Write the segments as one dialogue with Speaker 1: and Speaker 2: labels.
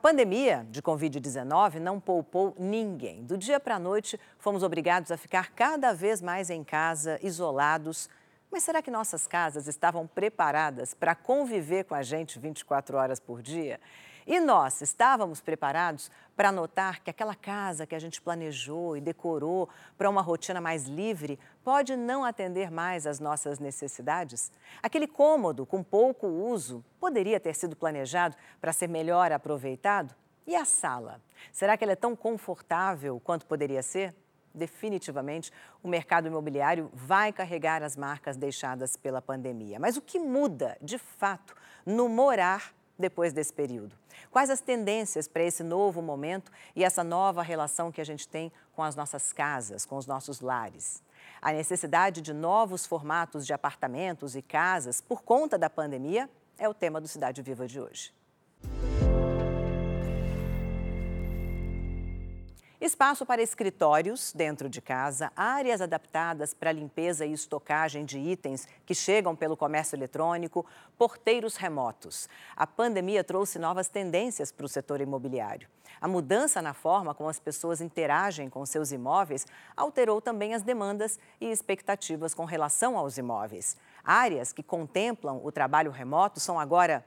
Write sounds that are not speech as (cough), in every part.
Speaker 1: pandemia de Covid-19 não poupou ninguém. Do dia para a noite, fomos obrigados a ficar cada vez mais em casa, isolados. Mas será que nossas casas estavam preparadas para conviver com a gente 24 horas por dia? E nós estávamos preparados para notar que aquela casa que a gente planejou e decorou para uma rotina mais livre pode não atender mais às nossas necessidades? Aquele cômodo com pouco uso poderia ter sido planejado para ser melhor aproveitado? E a sala? Será que ela é tão confortável quanto poderia ser? Definitivamente, o mercado imobiliário vai carregar as marcas deixadas pela pandemia. Mas o que muda, de fato, no morar depois desse período? Quais as tendências para esse novo momento e essa nova relação que a gente tem com as nossas casas, com os nossos lares? A necessidade de novos formatos de apartamentos e casas por conta da pandemia é o tema do Cidade Viva de hoje. Espaço para escritórios dentro de casa, áreas adaptadas para limpeza e estocagem de itens que chegam pelo comércio eletrônico, porteiros remotos. A pandemia trouxe novas tendências para o setor imobiliário. A mudança na forma como as pessoas interagem com seus imóveis alterou também as demandas e expectativas com relação aos imóveis. Áreas que contemplam o trabalho remoto são agora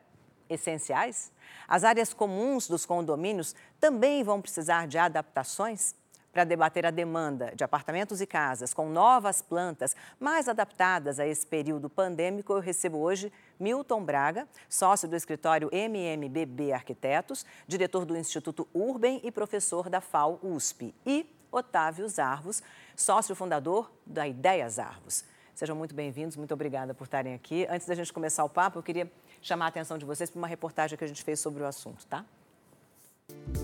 Speaker 1: essenciais? As áreas comuns dos condomínios também vão precisar de adaptações? Para debater a demanda de apartamentos e casas com novas plantas mais adaptadas a esse período pandêmico, eu recebo hoje Milton Braga, sócio do escritório MMBB Arquitetos, diretor do Instituto Urban e professor da FAO USP, e Otávio Zarvos, sócio fundador da Ideias Arvos. Sejam muito bem-vindos, muito obrigada por estarem aqui. Antes da gente começar o papo, eu queria chamar a atenção de vocês para uma reportagem que a gente fez sobre o assunto, tá?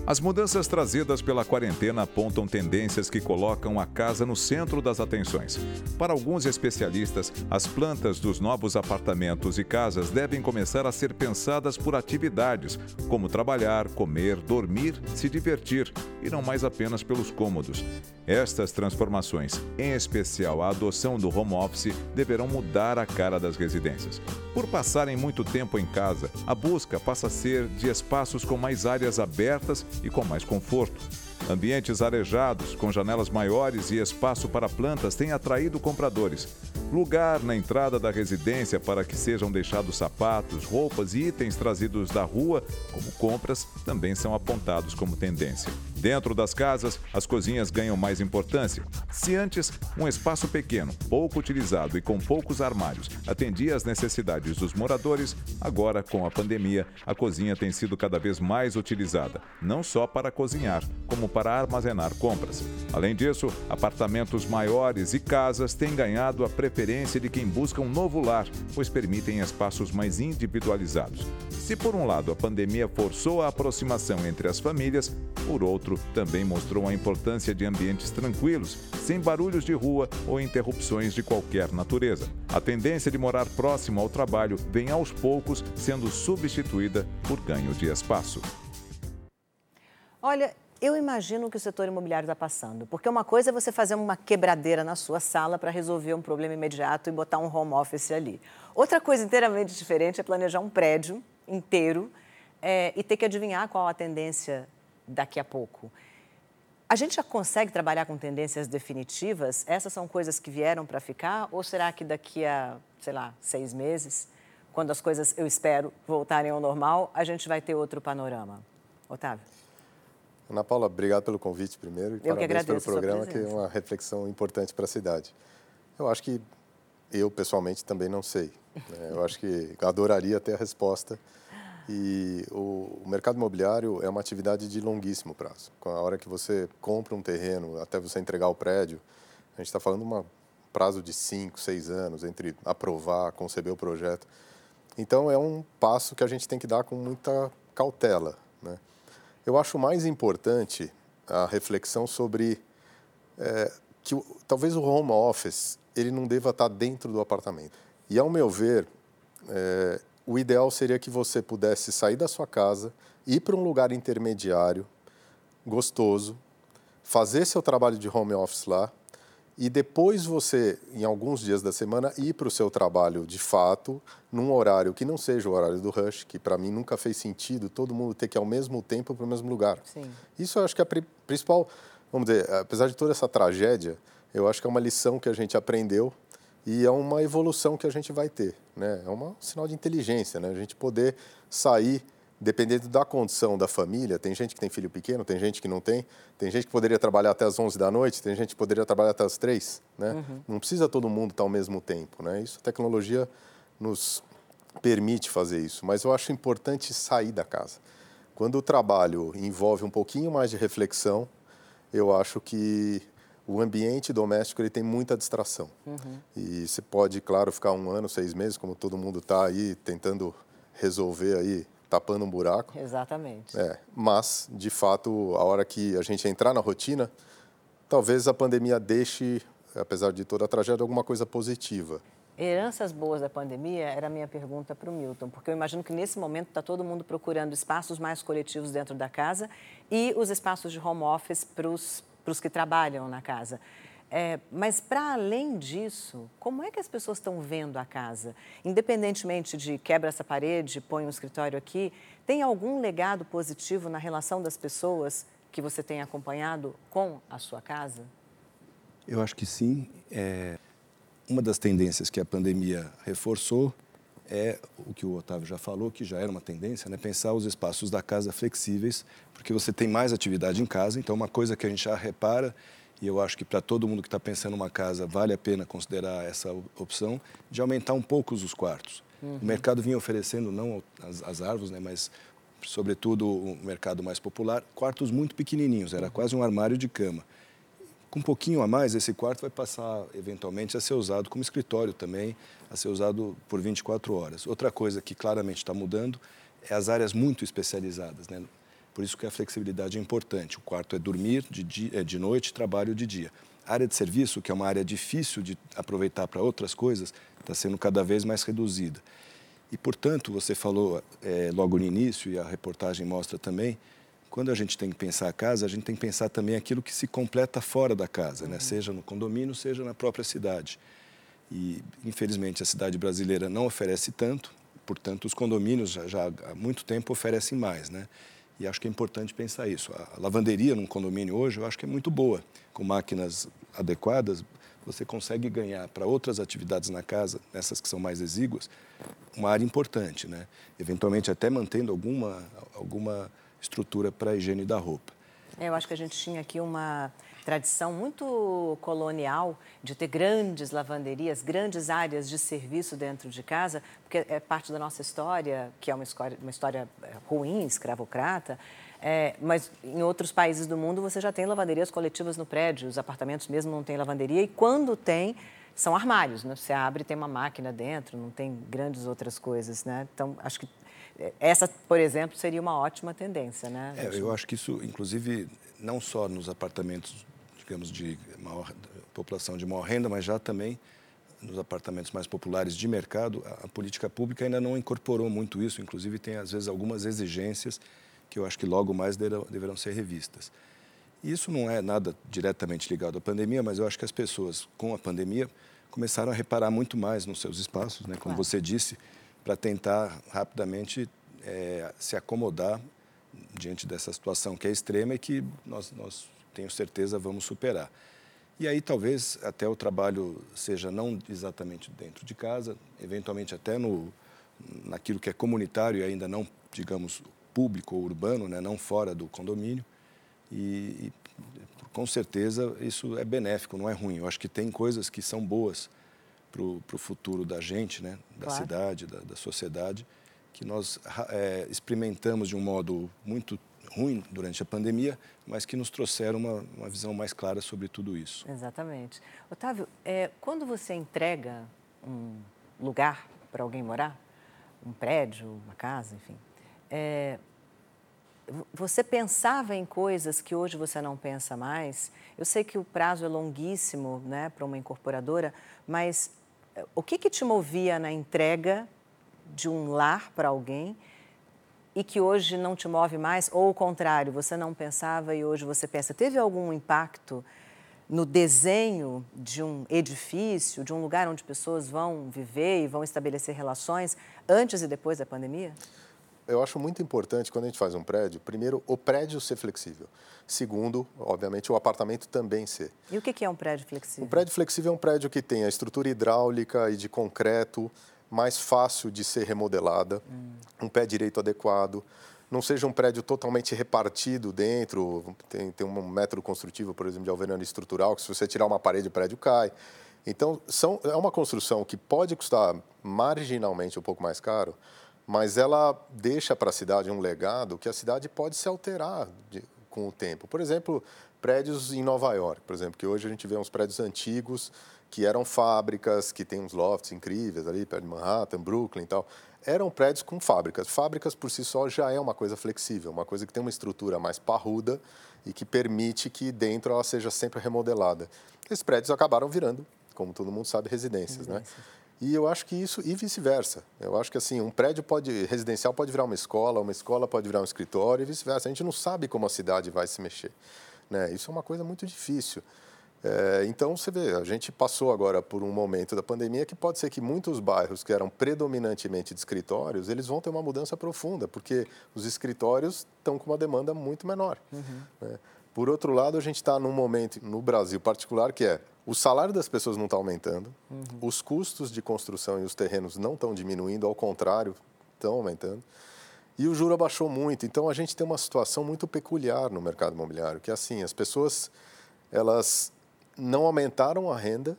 Speaker 2: As mudanças trazidas pela quarentena apontam tendências que colocam a casa no centro das atenções. Para alguns especialistas, as plantas dos novos apartamentos e casas devem começar a ser pensadas por atividades, como trabalhar, comer, dormir, se divertir, e não mais apenas pelos cômodos. Estas transformações, em especial a adoção do home office, deverão mudar a cara das residências. Por passarem muito tempo em casa, a busca passa a ser de espaços com mais áreas abertas e com mais conforto. Ambientes arejados, com janelas maiores e espaço para plantas têm atraído compradores. Lugar na entrada da residência para que sejam deixados sapatos, roupas e itens trazidos da rua, como compras, também são apontados como tendência. Dentro das casas, as cozinhas ganham mais importância. Se antes um espaço pequeno, pouco utilizado e com poucos armários atendia às necessidades dos moradores, agora, com a pandemia, a cozinha tem sido cada vez mais utilizada, não só para cozinhar, como para armazenar compras. Além disso, apartamentos maiores e casas têm ganhado a preferência de quem busca um novo lar, pois permitem espaços mais individualizados. Se por um lado a pandemia forçou a aproximação entre as famílias, por outro também mostrou a importância de ambientes tranquilos, sem barulhos de rua ou interrupções de qualquer natureza. A tendência de morar próximo ao trabalho vem aos poucos sendo substituída por ganho de espaço.
Speaker 1: Olha, eu imagino que o setor imobiliário está passando, porque uma coisa é você fazer uma quebradeira na sua sala para resolver um problema imediato e botar um home office ali. Outra coisa inteiramente diferente é planejar um prédio inteiro é, e ter que adivinhar qual a tendência daqui a pouco. A gente já consegue trabalhar com tendências definitivas? Essas são coisas que vieram para ficar? Ou será que daqui a, sei lá, seis meses, quando as coisas, eu espero, voltarem ao normal, a gente vai ter outro panorama? Otávio?
Speaker 3: Ana Paula, obrigado pelo convite primeiro e
Speaker 1: eu
Speaker 3: parabéns pelo programa, que é uma reflexão importante para a cidade. Eu acho que eu, pessoalmente, também não sei. Né? Eu acho que adoraria ter a resposta. E o, o, mercado imobiliário é uma atividade de longuíssimo prazo. Com a hora que você compra um terreno, até você entregar o prédio, a gente está falando de um prazo de 5, 6 anos entre aprovar, conceber o projeto. Então, é um passo que a gente tem que dar com muita cautela. Né? Eu acho mais importante a reflexão sobre é, que talvez o home office ele não deva estar dentro do apartamento. E, ao meu ver, é, o ideal seria que você pudesse sair da sua casa, ir para um lugar intermediário, gostoso, fazer seu trabalho de home office lá e depois você, em alguns dias da semana, ir para o seu trabalho de fato, num horário que não seja o horário do rush, que para mim nunca fez sentido todo mundo ter que ir ao mesmo tempo para o mesmo lugar.
Speaker 1: Sim.
Speaker 3: Isso eu acho que é a principal, vamos dizer, apesar de toda essa tragédia, eu acho que é uma lição que a gente aprendeu e é uma evolução que a gente vai ter. Né? É um sinal de inteligência, né? a gente poder sair dependendo da condição da família, tem gente que tem filho pequeno, tem gente que não tem, tem gente que poderia trabalhar até as 11 da noite, tem gente que poderia trabalhar até as 3, né? Uhum. Não precisa todo mundo estar ao mesmo tempo, né? Isso a tecnologia nos permite fazer isso, mas eu acho importante sair da casa. Quando o trabalho envolve um pouquinho mais de reflexão, eu acho que o ambiente doméstico ele tem muita distração. Uhum. E você pode, claro, ficar um ano, seis meses, como todo mundo está aí tentando resolver aí tapando um buraco.
Speaker 1: Exatamente.
Speaker 3: É, mas, de fato, a hora que a gente entrar na rotina, talvez a pandemia deixe, apesar de toda a tragédia, alguma coisa positiva.
Speaker 1: Heranças boas da pandemia era a minha pergunta para o Milton, porque eu imagino que nesse momento está todo mundo procurando espaços mais coletivos dentro da casa e os espaços de home office para os que trabalham na casa. É, mas, para além disso, como é que as pessoas estão vendo a casa? Independentemente de quebra essa parede, põe um escritório aqui, tem algum legado positivo na relação das pessoas que você tem acompanhado com a sua casa?
Speaker 4: Eu acho que sim. É... Uma das tendências que a pandemia reforçou é o que o Otávio já falou, que já era uma tendência, né? pensar os espaços da casa flexíveis, porque você tem mais atividade em casa. Então, uma coisa que a gente já repara e eu acho que para todo mundo que está pensando uma casa vale a pena considerar essa opção de aumentar um pouco os quartos. Uhum. O mercado vinha oferecendo não as, as árvores, né, mas sobretudo o mercado mais popular, quartos muito pequenininhos, era uhum. quase um armário de cama. Com um pouquinho a mais, esse quarto vai passar eventualmente a ser usado como escritório também, a ser usado por 24 horas. Outra coisa que claramente está mudando é as áreas muito especializadas, né? Por isso que a flexibilidade é importante. O quarto é dormir de, dia, é de noite, trabalho de dia. A área de serviço, que é uma área difícil de aproveitar para outras coisas, está sendo cada vez mais reduzida. E, portanto, você falou é, logo no início, e a reportagem mostra também, quando a gente tem que pensar a casa, a gente tem que pensar também aquilo que se completa fora da casa, né? uhum. seja no condomínio, seja na própria cidade. E, infelizmente, a cidade brasileira não oferece tanto, portanto, os condomínios já, já há muito tempo oferecem mais. Né? E acho que é importante pensar isso. A lavanderia num condomínio hoje eu acho que é muito boa. Com máquinas adequadas, você consegue ganhar para outras atividades na casa, nessas que são mais exíguas, uma área importante, né? Eventualmente até mantendo alguma, alguma estrutura para a higiene da roupa.
Speaker 1: É, eu acho que a gente tinha aqui uma tradição muito colonial de ter grandes lavanderias, grandes áreas de serviço dentro de casa, porque é parte da nossa história, que é uma história, uma história é, ruim, escravocrata. É, mas em outros países do mundo você já tem lavanderias coletivas no prédio, os apartamentos mesmo não têm lavanderia, e quando tem, são armários, né? Você abre tem uma máquina dentro, não tem grandes outras coisas, né? Então, acho que essa, por exemplo, seria uma ótima tendência, né?
Speaker 4: É, eu acho que isso, inclusive, não só nos apartamentos digamos, de maior, população de maior renda, mas já também nos apartamentos mais populares de mercado, a, a política pública ainda não incorporou muito isso, inclusive tem às vezes algumas exigências que eu acho que logo mais deverão, deverão ser revistas. E isso não é nada diretamente ligado à pandemia, mas eu acho que as pessoas, com a pandemia, começaram a reparar muito mais nos seus espaços, né? como claro. você disse, para tentar rapidamente é, se acomodar diante dessa situação que é extrema e que nós, nós tenho certeza vamos superar. E aí talvez até o trabalho seja não exatamente dentro de casa, eventualmente até no naquilo que é comunitário e ainda não, digamos, público ou urbano, né, não fora do condomínio. E, e com certeza isso é benéfico, não é ruim. Eu acho que tem coisas que são boas para o futuro da gente, né, da claro. cidade, da, da, sociedade, que nós é, experimentamos de um modo muito ruim durante a pandemia, mas que nos trouxeram uma, uma visão mais clara sobre tudo isso.
Speaker 1: Exatamente. Otávio, é, quando você entrega um lugar para alguém morar, um prédio, uma casa, enfim, é, você pensava em coisas que hoje você não pensa mais? Eu sei que o prazo é longuíssimo né, para uma incorporadora, mas é, o que, que te movia na entrega de um lar para alguém e que hoje não te move mais, ou o contrário, você não pensava e hoje você pensa. Teve algum impacto no desenho de um edifício, de um lugar onde pessoas vão viver e vão estabelecer relações antes e depois da pandemia?
Speaker 3: Eu acho muito importante quando a gente faz um prédio, primeiro, o prédio ser flexível. Segundo, obviamente, o apartamento também ser.
Speaker 1: E o que é um prédio flexível?
Speaker 3: Um prédio flexível é um prédio que tem a estrutura hidráulica e de concreto mais fácil de ser remodelada, hum. um pé direito adequado, não seja um prédio totalmente repartido dentro, tem, tem um método construtivo, por exemplo, de alvenaria estrutural, que se você tirar uma parede, o prédio cai. Então, são, é uma construção que pode custar marginalmente um pouco mais caro, mas ela deixa para a cidade um legado que a cidade pode se alterar de, com o tempo. Por exemplo, prédios em Nova York, por exemplo, que hoje a gente vê uns prédios antigos que eram fábricas, que tem uns lofts incríveis ali perto de Manhattan, Brooklyn e tal eram prédios com fábricas. Fábricas por si só já é uma coisa flexível, uma coisa que tem uma estrutura mais parruda e que permite que dentro ela seja sempre remodelada. Esses prédios acabaram virando, como todo mundo sabe, residências, né? E eu acho que isso e vice-versa. Eu acho que assim, um prédio pode residencial pode virar uma escola, uma escola pode virar um escritório e vice-versa. A gente não sabe como a cidade vai se mexer, né? Isso é uma coisa muito difícil. É, então, você vê, a gente passou agora por um momento da pandemia que pode ser que muitos bairros que eram predominantemente de escritórios, eles vão ter uma mudança profunda, porque os escritórios estão com uma demanda muito menor. Uhum. Né? Por outro lado, a gente está num momento, no Brasil particular, que é o salário das pessoas não está aumentando, uhum. os custos de construção e os terrenos não estão diminuindo, ao contrário, estão aumentando. E o juro abaixou muito. Então, a gente tem uma situação muito peculiar no mercado imobiliário, que é assim, as pessoas, elas não aumentaram a renda,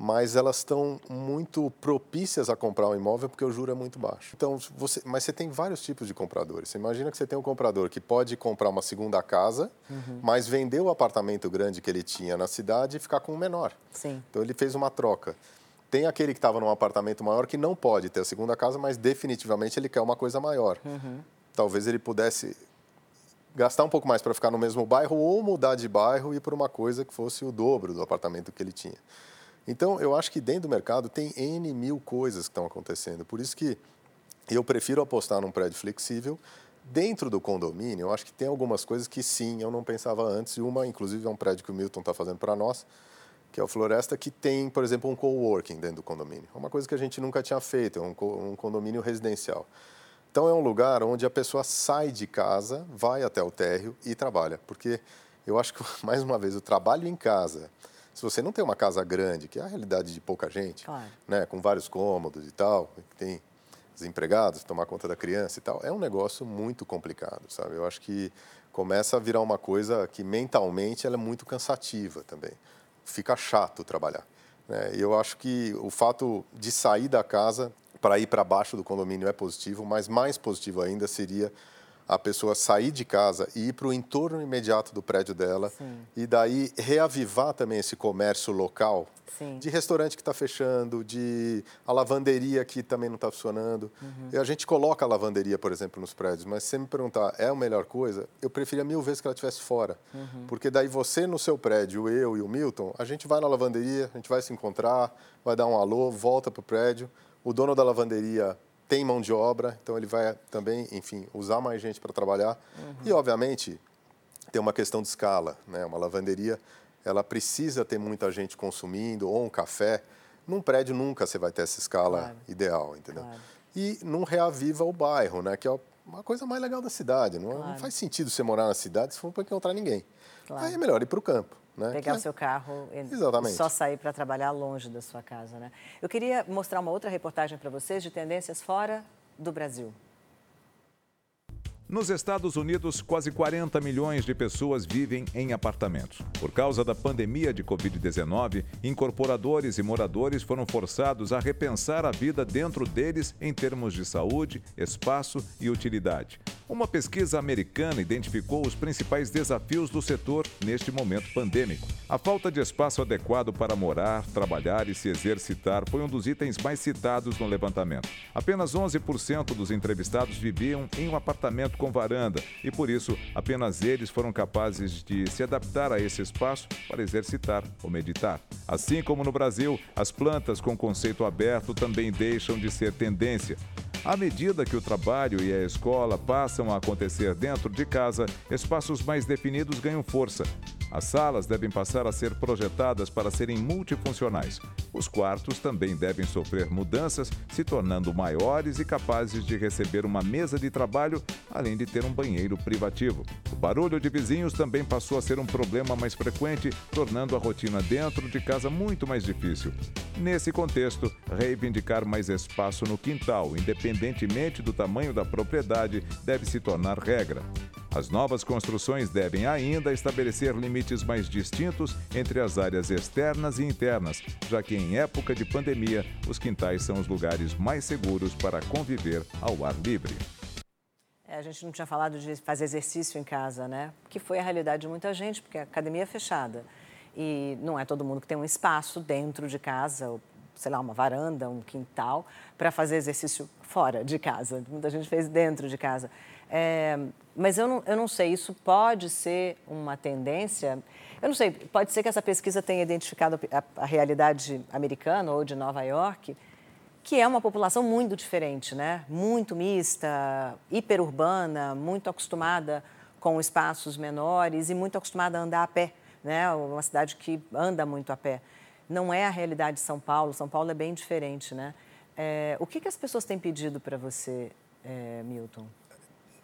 Speaker 3: mas elas estão muito propícias a comprar um imóvel porque o juro é muito baixo. Então, você, mas você tem vários tipos de compradores. Você imagina que você tem um comprador que pode comprar uma segunda casa, uhum. mas vender o apartamento grande que ele tinha na cidade e ficar com um menor.
Speaker 1: Sim.
Speaker 3: Então, ele fez uma troca. Tem aquele que estava num apartamento maior que não pode ter a segunda casa, mas definitivamente ele quer uma coisa maior. Uhum. Talvez ele pudesse gastar um pouco mais para ficar no mesmo bairro ou mudar de bairro e para uma coisa que fosse o dobro do apartamento que ele tinha. Então, eu acho que dentro do mercado tem N mil coisas que estão acontecendo. Por isso que eu prefiro apostar num prédio flexível. Dentro do condomínio, eu acho que tem algumas coisas que sim, eu não pensava antes. E uma, inclusive, é um prédio que o Milton está fazendo para nós, que é o Floresta, que tem, por exemplo, um coworking dentro do condomínio. É uma coisa que a gente nunca tinha feito, é um condomínio residencial. Então é um lugar onde a pessoa sai de casa, vai até o térreo e trabalha. Porque eu acho que, (laughs) mais uma vez, o trabalho em casa, se você não tem uma casa grande, que é a realidade de pouca gente,
Speaker 1: claro.
Speaker 3: né, com vários cômodos e tal, tem os empregados, tomar conta da criança e tal, é um negócio muito complicado, sabe? Eu acho que começa a virar uma coisa que mentalmente ela é muito cansativa também. Fica chato trabalhar. Né? E eu acho que o fato de sair da casa para ir para baixo do condomínio é positivo, mas mais positivo ainda seria a pessoa sair de casa e ir para o entorno imediato do prédio dela Sim. e daí reavivar também esse comércio local
Speaker 1: Sim.
Speaker 3: de restaurante que está fechando, de a lavanderia que também não está funcionando. Uhum. E a gente coloca a lavanderia, por exemplo, nos prédios, mas se você me perguntar, é a melhor coisa? Eu preferia mil vezes que ela estivesse fora. Uhum. Porque daí você no seu prédio, eu e o Milton, a gente vai na lavanderia, a gente vai se encontrar, vai dar um alô, volta para o prédio o dono da lavanderia tem mão de obra, então ele vai também, enfim, usar mais gente para trabalhar. Uhum. E, obviamente, tem uma questão de escala. Né? Uma lavanderia, ela precisa ter muita gente consumindo, ou um café. Num prédio nunca você vai ter essa escala claro. ideal, entendeu? Claro. E não reaviva o bairro, né? que é uma coisa mais legal da cidade. Não, claro. não faz sentido você morar na cidade se for para encontrar ninguém. Aí é melhor ir para o campo. Né?
Speaker 1: Pegar o seu carro e Exatamente. só sair para trabalhar longe da sua casa. Né? Eu queria mostrar uma outra reportagem para vocês de tendências fora do Brasil.
Speaker 2: Nos Estados Unidos, quase 40 milhões de pessoas vivem em apartamentos. Por causa da pandemia de Covid-19, incorporadores e moradores foram forçados a repensar a vida dentro deles em termos de saúde, espaço e utilidade. Uma pesquisa americana identificou os principais desafios do setor neste momento pandêmico. A falta de espaço adequado para morar, trabalhar e se exercitar foi um dos itens mais citados no levantamento. Apenas 11% dos entrevistados viviam em um apartamento com varanda e, por isso, apenas eles foram capazes de se adaptar a esse espaço para exercitar ou meditar. Assim como no Brasil, as plantas com conceito aberto também deixam de ser tendência. À medida que o trabalho e a escola passam a acontecer dentro de casa, espaços mais definidos ganham força. As salas devem passar a ser projetadas para serem multifuncionais. Os quartos também devem sofrer mudanças, se tornando maiores e capazes de receber uma mesa de trabalho, além de ter um banheiro privativo. O barulho de vizinhos também passou a ser um problema mais frequente, tornando a rotina dentro de casa muito mais difícil. Nesse contexto, reivindicar mais espaço no quintal, independentemente do tamanho da propriedade, deve se tornar regra. As novas construções devem ainda estabelecer limites mais distintos entre as áreas externas e internas, já que em época de pandemia, os quintais são os lugares mais seguros para conviver ao ar livre.
Speaker 1: É, a gente não tinha falado de fazer exercício em casa, né? Que foi a realidade de muita gente, porque a academia é fechada. E não é todo mundo que tem um espaço dentro de casa, ou, sei lá, uma varanda, um quintal, para fazer exercício fora de casa. Muita gente fez dentro de casa. É, mas eu não, eu não sei, isso pode ser uma tendência. Eu não sei, pode ser que essa pesquisa tenha identificado a, a realidade americana ou de Nova York, que é uma população muito diferente, né? Muito mista, hiperurbana, muito acostumada com espaços menores e muito acostumada a andar a pé, né? Uma cidade que anda muito a pé. Não é a realidade de São Paulo. São Paulo é bem diferente, né? É, o que, que as pessoas têm pedido para você, é, Milton?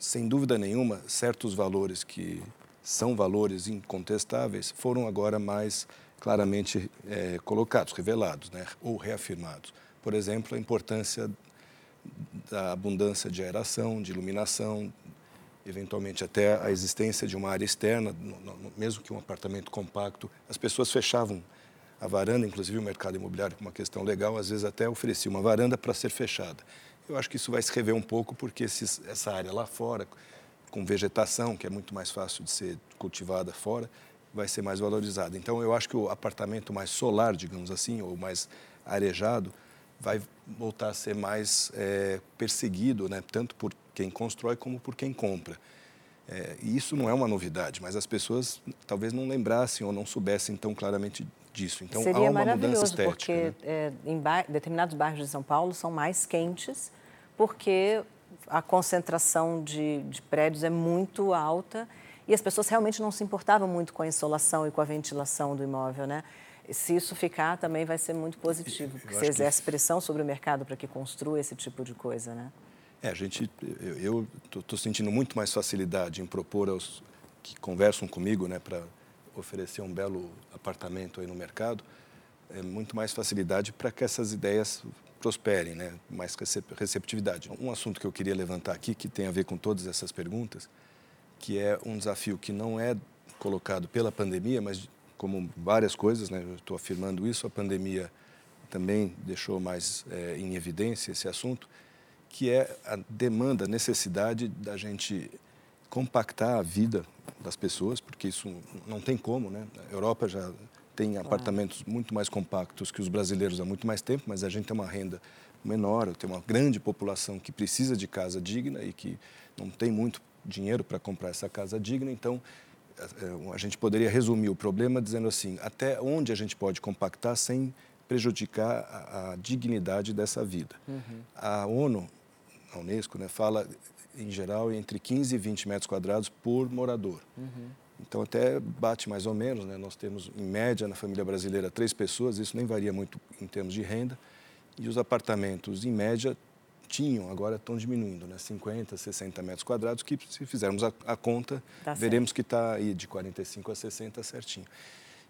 Speaker 4: Sem dúvida nenhuma, certos valores que são valores incontestáveis foram agora mais claramente é, colocados, revelados, né, ou reafirmados. Por exemplo, a importância da abundância de aeração, de iluminação, eventualmente até a existência de uma área externa, mesmo que um apartamento compacto. As pessoas fechavam a varanda, inclusive o mercado imobiliário, uma questão legal, às vezes até oferecia uma varanda para ser fechada. Eu acho que isso vai se rever um pouco porque esses, essa área lá fora, com vegetação, que é muito mais fácil de ser cultivada fora, vai ser mais valorizada. Então, eu acho que o apartamento mais solar, digamos assim, ou mais arejado, vai voltar a ser mais é, perseguido, né? tanto por quem constrói como por quem compra. É, e isso não é uma novidade, mas as pessoas talvez não lembrassem ou não soubessem tão claramente disso. Então
Speaker 1: Seria
Speaker 4: há uma mudança estética.
Speaker 1: porque né? é, determinados bairros de São Paulo são mais quentes, porque a concentração de, de, prédios é muito alta e as pessoas realmente não se importavam muito com a insolação e com a ventilação do imóvel, né? Se isso ficar, também vai ser muito positivo, porque você exerce que... pressão sobre o mercado para que construa esse tipo de coisa, né?
Speaker 4: É, a gente, eu estou sentindo muito mais facilidade em propor aos que conversam comigo, né, para oferecer um belo apartamento aí no mercado, é muito mais facilidade para que essas ideias prosperem, né? mais receptividade. Um assunto que eu queria levantar aqui, que tem a ver com todas essas perguntas, que é um desafio que não é colocado pela pandemia, mas como várias coisas, né? estou afirmando isso, a pandemia também deixou mais é, em evidência esse assunto, que é a demanda, a necessidade da gente compactar a vida das pessoas, porque isso não tem como, né? A Europa já tem apartamentos muito mais compactos que os brasileiros há muito mais tempo, mas a gente tem uma renda menor, tem uma grande população que precisa de casa digna e que não tem muito dinheiro para comprar essa casa digna, então é, a gente poderia resumir o problema dizendo assim, até onde a gente pode compactar sem prejudicar a, a dignidade dessa vida. Uhum. A ONU, a Unesco, né, fala em geral, entre 15 e 20 metros quadrados por morador. Uhum. Então, até bate mais ou menos, né? Nós temos, em média, na família brasileira, três pessoas, isso nem varia muito em termos de renda. E os apartamentos, em média, tinham, agora estão diminuindo, né? 50, 60 metros quadrados, que se fizermos a, a conta, tá veremos certo. que está aí de 45 a 60 certinho.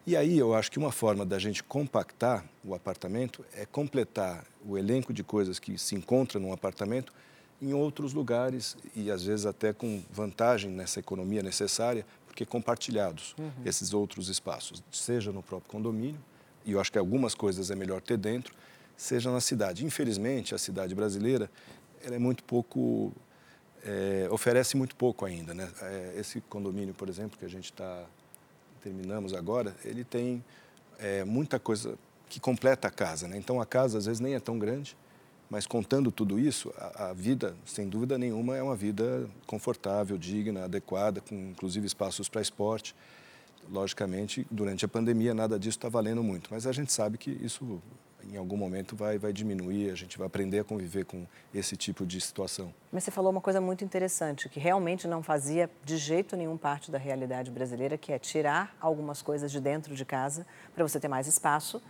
Speaker 4: E aí eu acho que uma forma da gente compactar o apartamento é completar o elenco de coisas que se encontra num apartamento em outros lugares e às vezes até com vantagem nessa economia necessária, porque compartilhados uhum. esses outros espaços, seja no próprio condomínio, e eu acho que algumas coisas é melhor ter dentro, seja na cidade. Infelizmente, a cidade brasileira ela é muito pouco, é, oferece muito pouco ainda. Né? É, esse condomínio, por exemplo, que a gente está terminamos agora, ele tem é, muita coisa que completa a casa. Né? Então, a casa às vezes nem é tão grande, mas contando tudo isso, a, a, vida, sem dúvida nenhuma, é uma vida confortável, digna, adequada, com inclusive espaços para esporte. Logicamente, durante a pandemia, nada disso está valendo muito, mas a gente sabe que isso em algum momento vai, vai diminuir, a gente vai aprender a conviver com esse tipo de situação.
Speaker 1: Mas você falou uma coisa muito interessante, que realmente não fazia de jeito nenhum parte da realidade brasileira, que é tirar algumas coisas de dentro de casa para você ter mais espaço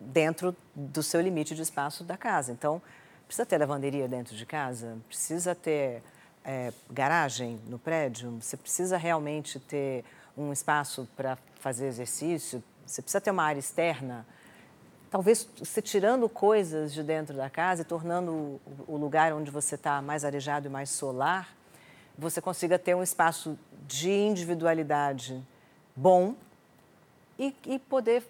Speaker 1: dentro do seu limite de espaço da casa. Então, precisa ter lavanderia dentro de casa, precisa ter é, garagem no prédio, você precisa realmente ter um espaço para fazer exercício, você precisa ter uma área externa. Talvez você tirando coisas de dentro da casa e tornando o lugar onde você está mais arejado e mais solar, você consiga ter um espaço de individualidade bom e, e poder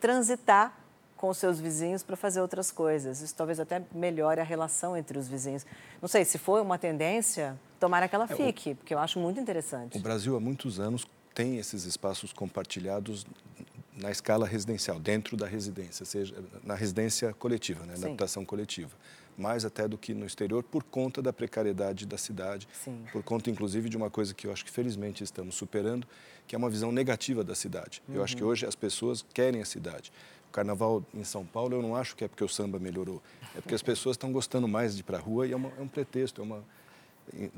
Speaker 1: transitar com os seus vizinhos para fazer outras coisas. Isso talvez até melhore a relação entre os vizinhos. Não sei, se for uma tendência, tomara que ela fique, é, o, porque eu acho muito interessante.
Speaker 4: O Brasil, há muitos anos, tem esses espaços compartilhados na escala residencial, dentro da residência, seja na residência coletiva, né, na habitação coletiva. Mais até do que no exterior, por conta da precariedade da cidade, Sim. por conta, inclusive, de uma coisa que eu acho que felizmente estamos superando, que é uma visão negativa da cidade. Uhum. Eu acho que uhum. hoje as pessoas querem a cidade. Carnaval em São Paulo, eu não acho que é porque o samba melhorou, é porque as pessoas estão gostando mais de ir para a rua e é, uma, é um pretexto, é uma,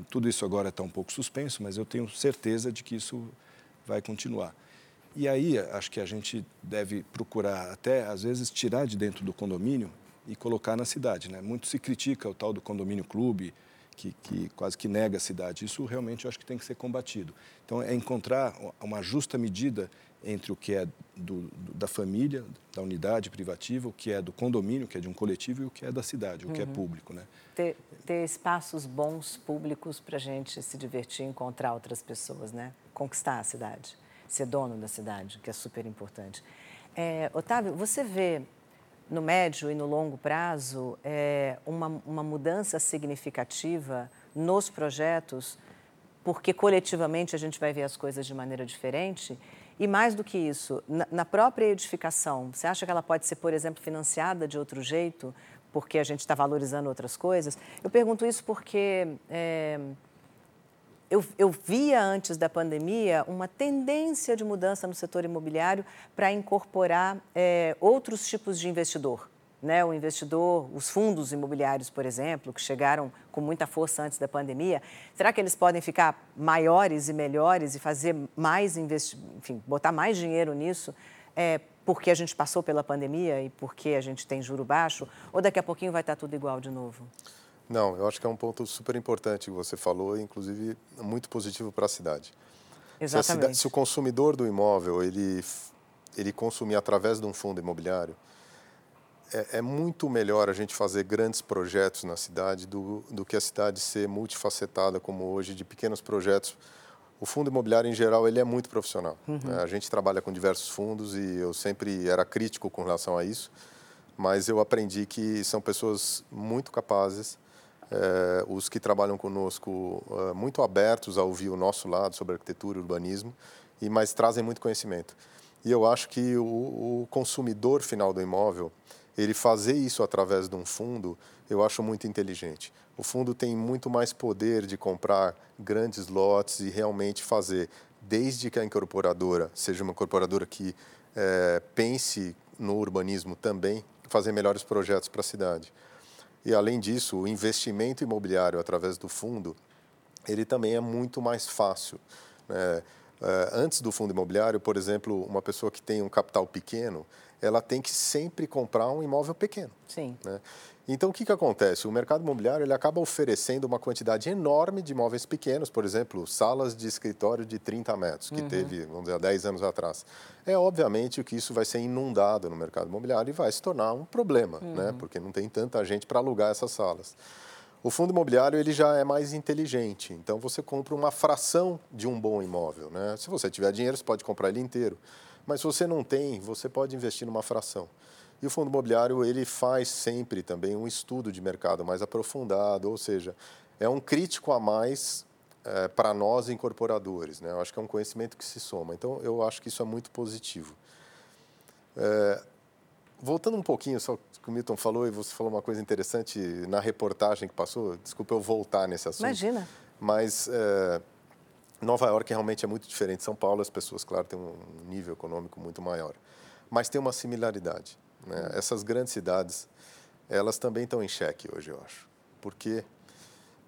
Speaker 4: tudo isso agora está um pouco suspenso, mas eu tenho certeza de que isso vai continuar. E aí, acho que a gente deve procurar até, às vezes, tirar de dentro do condomínio e colocar na cidade. Né? Muito se critica o tal do condomínio clube, que, que, quase que nega a cidade. Isso realmente eu acho que tem que ser combatido. Então, é encontrar uma justa medida entre o que é do, da família, da unidade privativa, o que é do condomínio, que é de um coletivo, e o que é da cidade, o que é uhum. público. Né?
Speaker 1: Ter, ter espaços bons públicos para a gente se divertir, encontrar outras pessoas, né? conquistar a cidade, ser dono da cidade, que é super importante. É, Otávio, você vê no médio e no longo prazo é, uma, uma mudança significativa nos projetos, porque coletivamente a gente vai ver as coisas de maneira diferente e mais do que isso, na, própria edificação, você acha que ela pode ser, por exemplo, financiada de outro jeito, porque a gente está valorizando outras coisas? Eu pergunto isso porque é, eu, eu, via antes da pandemia uma tendência de mudança no setor imobiliário para incorporar é, outros tipos de investidor né, o investidor, os fundos imobiliários, por exemplo, que chegaram com muita força antes da pandemia, será que eles podem ficar maiores e melhores e fazer mais investimento, enfim, botar mais dinheiro nisso, é, porque a gente passou pela pandemia e porque a gente tem juro baixo, ou daqui a pouquinho vai estar tudo igual de novo?
Speaker 3: Não, eu acho que é um ponto super importante que você falou, inclusive muito positivo para a cidade.
Speaker 1: Exatamente.
Speaker 3: Se, cidade, se o consumidor do imóvel ele ele consumir através de um fundo imobiliário, é, é, muito melhor a gente fazer grandes projetos na cidade do, do que a cidade ser multifacetada como hoje, de pequenos projetos. O fundo imobiliário, em geral, ele é muito profissional. Uhum. Né? A gente trabalha com diversos fundos e eu sempre era crítico com relação a isso, mas eu aprendi que são pessoas muito capazes, é, os que trabalham conosco, é, muito abertos a ouvir o nosso lado sobre arquitetura e urbanismo, e mas trazem muito conhecimento. E eu acho que o, o consumidor final do imóvel, ele fazer isso através de um fundo, eu acho muito inteligente. O fundo tem muito mais poder de comprar grandes lotes e realmente fazer, desde que a incorporadora seja uma incorporadora que é, pense no urbanismo também, fazer melhores projetos para a cidade. E além disso, o investimento imobiliário através do fundo, ele também é muito mais fácil. Né? É, antes do fundo imobiliário, por exemplo, uma pessoa que tem um capital pequeno, ela tem que sempre comprar um imóvel pequeno.
Speaker 1: Sim.
Speaker 3: Né? Então, o que, que acontece? O mercado imobiliário ele acaba oferecendo uma quantidade enorme de imóveis pequenos, por exemplo, salas de escritório de 30 metros, que uhum. teve, vamos dizer, há 10 anos atrás. É obviamente que isso vai ser inundado no mercado imobiliário e vai se tornar um problema, né? uhum. né? porque não tem tanta gente para alugar essas salas. O fundo imobiliário ele já é mais inteligente, então você compra uma fração de um bom imóvel. Né? Se você tiver dinheiro, você pode comprar ele inteiro. Mas se você não tem, você pode investir numa fração. E o fundo imobiliário ele faz sempre também um estudo de mercado mais aprofundado, ou seja, é um crítico a mais é, para nós incorporadores. Né? Eu acho que é um conhecimento que se soma. Então, eu acho que isso é muito positivo. É, voltando um pouquinho, só que o Milton falou, e você falou uma coisa interessante na reportagem que passou, desculpa eu voltar nesse assunto.
Speaker 1: Imagina.
Speaker 3: Mas é, Nova York realmente é muito diferente de São Paulo, as pessoas, claro, têm um nível econômico muito maior. Mas tem uma similaridade. Né? Essas grandes cidades, elas também estão em xeque hoje, eu acho. Porque,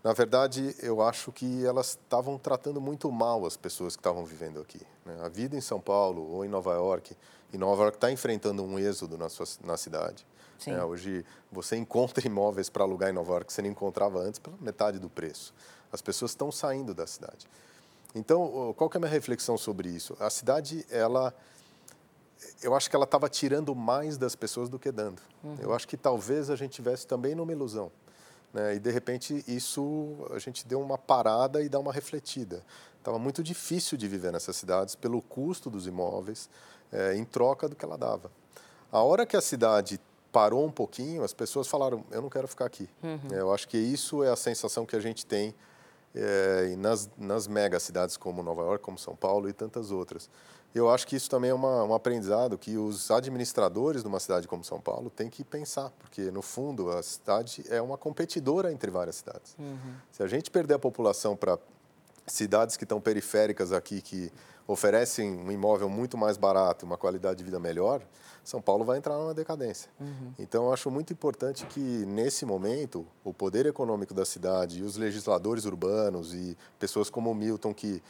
Speaker 3: na verdade, eu acho que elas estavam tratando muito mal as pessoas que estavam vivendo aqui. Né? A vida em São Paulo ou em Nova York, e Nova York está enfrentando um êxodo na, sua, na cidade. É, hoje você encontra (laughs) imóveis para alugar em Nova York que você não encontrava antes pela metade do preço. As pessoas estão saindo da cidade. Então, qual é a minha reflexão sobre isso? A cidade, ela, eu acho que ela estava tirando mais das pessoas do que dando. Uhum. Eu acho que talvez a gente tivesse também numa ilusão. Né? E de repente isso a gente deu uma parada e dá uma refletida. Estava muito difícil de viver nessas cidades pelo custo dos imóveis, é, em troca do que ela dava. A hora que a cidade parou um pouquinho, as pessoas falaram: eu não quero ficar aqui. Uhum. É, eu acho que isso é a sensação que a gente tem é, nas, nas mega cidades como Nova York, como São Paulo e tantas outras. Eu acho que isso também é uma, um aprendizado que os administradores de uma cidade como São Paulo têm que pensar, porque no fundo a cidade é uma competidora entre várias cidades. Uhum. Se a gente perder a população para cidades que estão periféricas aqui, que oferecem um imóvel muito mais barato, uma qualidade de vida melhor, São Paulo vai entrar numa decadência. Uhum. Então, eu acho muito importante que, nesse momento, o poder econômico da cidade e os legisladores urbanos e pessoas como o Milton, que,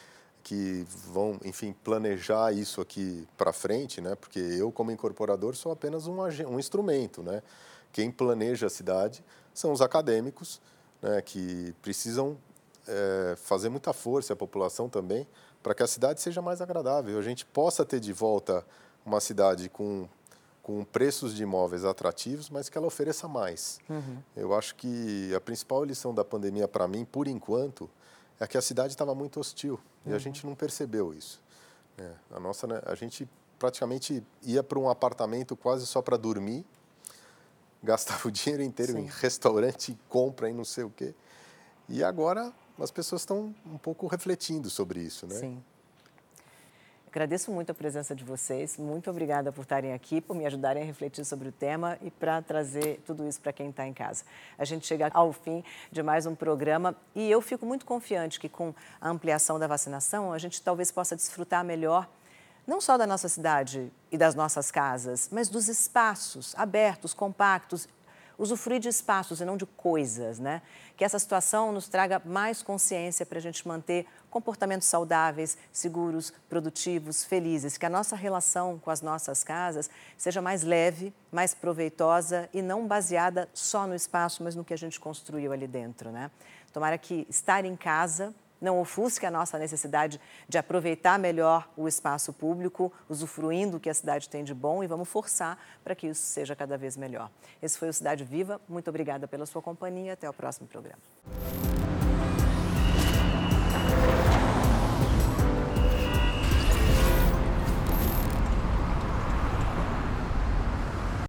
Speaker 3: que vão, enfim, planejar isso aqui para frente, né? porque eu, como incorporador, sou apenas um, um instrumento. Né? Quem planeja a cidade são os acadêmicos, né? que precisam é, fazer muita força, a população também, para que a cidade seja mais agradável, a gente possa ter de volta uma cidade com, com preços de imóveis atrativos, mas que ela ofereça mais. Uhum. Eu acho que a principal lição da pandemia para mim, por enquanto, é que a cidade estava muito hostil uhum. e a uhum. gente não percebeu isso. É, a nossa, né, a gente praticamente ia para um apartamento quase só para dormir, (laughs) gastava o dinheiro inteiro Sim. em restaurante, compra e não sei o quê. E agora as pessoas estão um pouco refletindo sobre isso, né?
Speaker 1: Sim. Agradeço muito a presença de vocês. Muito obrigada por estarem aqui, por me ajudarem a refletir sobre o tema e para trazer tudo isso para quem está em casa. A gente chega ao fim de mais um programa e eu fico muito confiante que com a ampliação da vacinação a gente talvez possa desfrutar melhor não só da nossa cidade e das nossas casas, mas dos espaços abertos, compactos usufruir de espaços e não de coisas, né? Que essa situação nos traga mais consciência para a gente manter comportamentos saudáveis, seguros, produtivos, felizes, que a nossa relação com as nossas casas seja mais leve, mais proveitosa e não baseada só no espaço, mas no que a gente construiu ali dentro, né? Tomara que estar em casa não ofusque a nossa necessidade de aproveitar melhor o espaço público, usufruindo o que a cidade tem de bom e vamos forçar para que isso seja cada vez melhor. Esse foi o Cidade Viva. Muito obrigada pela sua companhia. Até o próximo programa.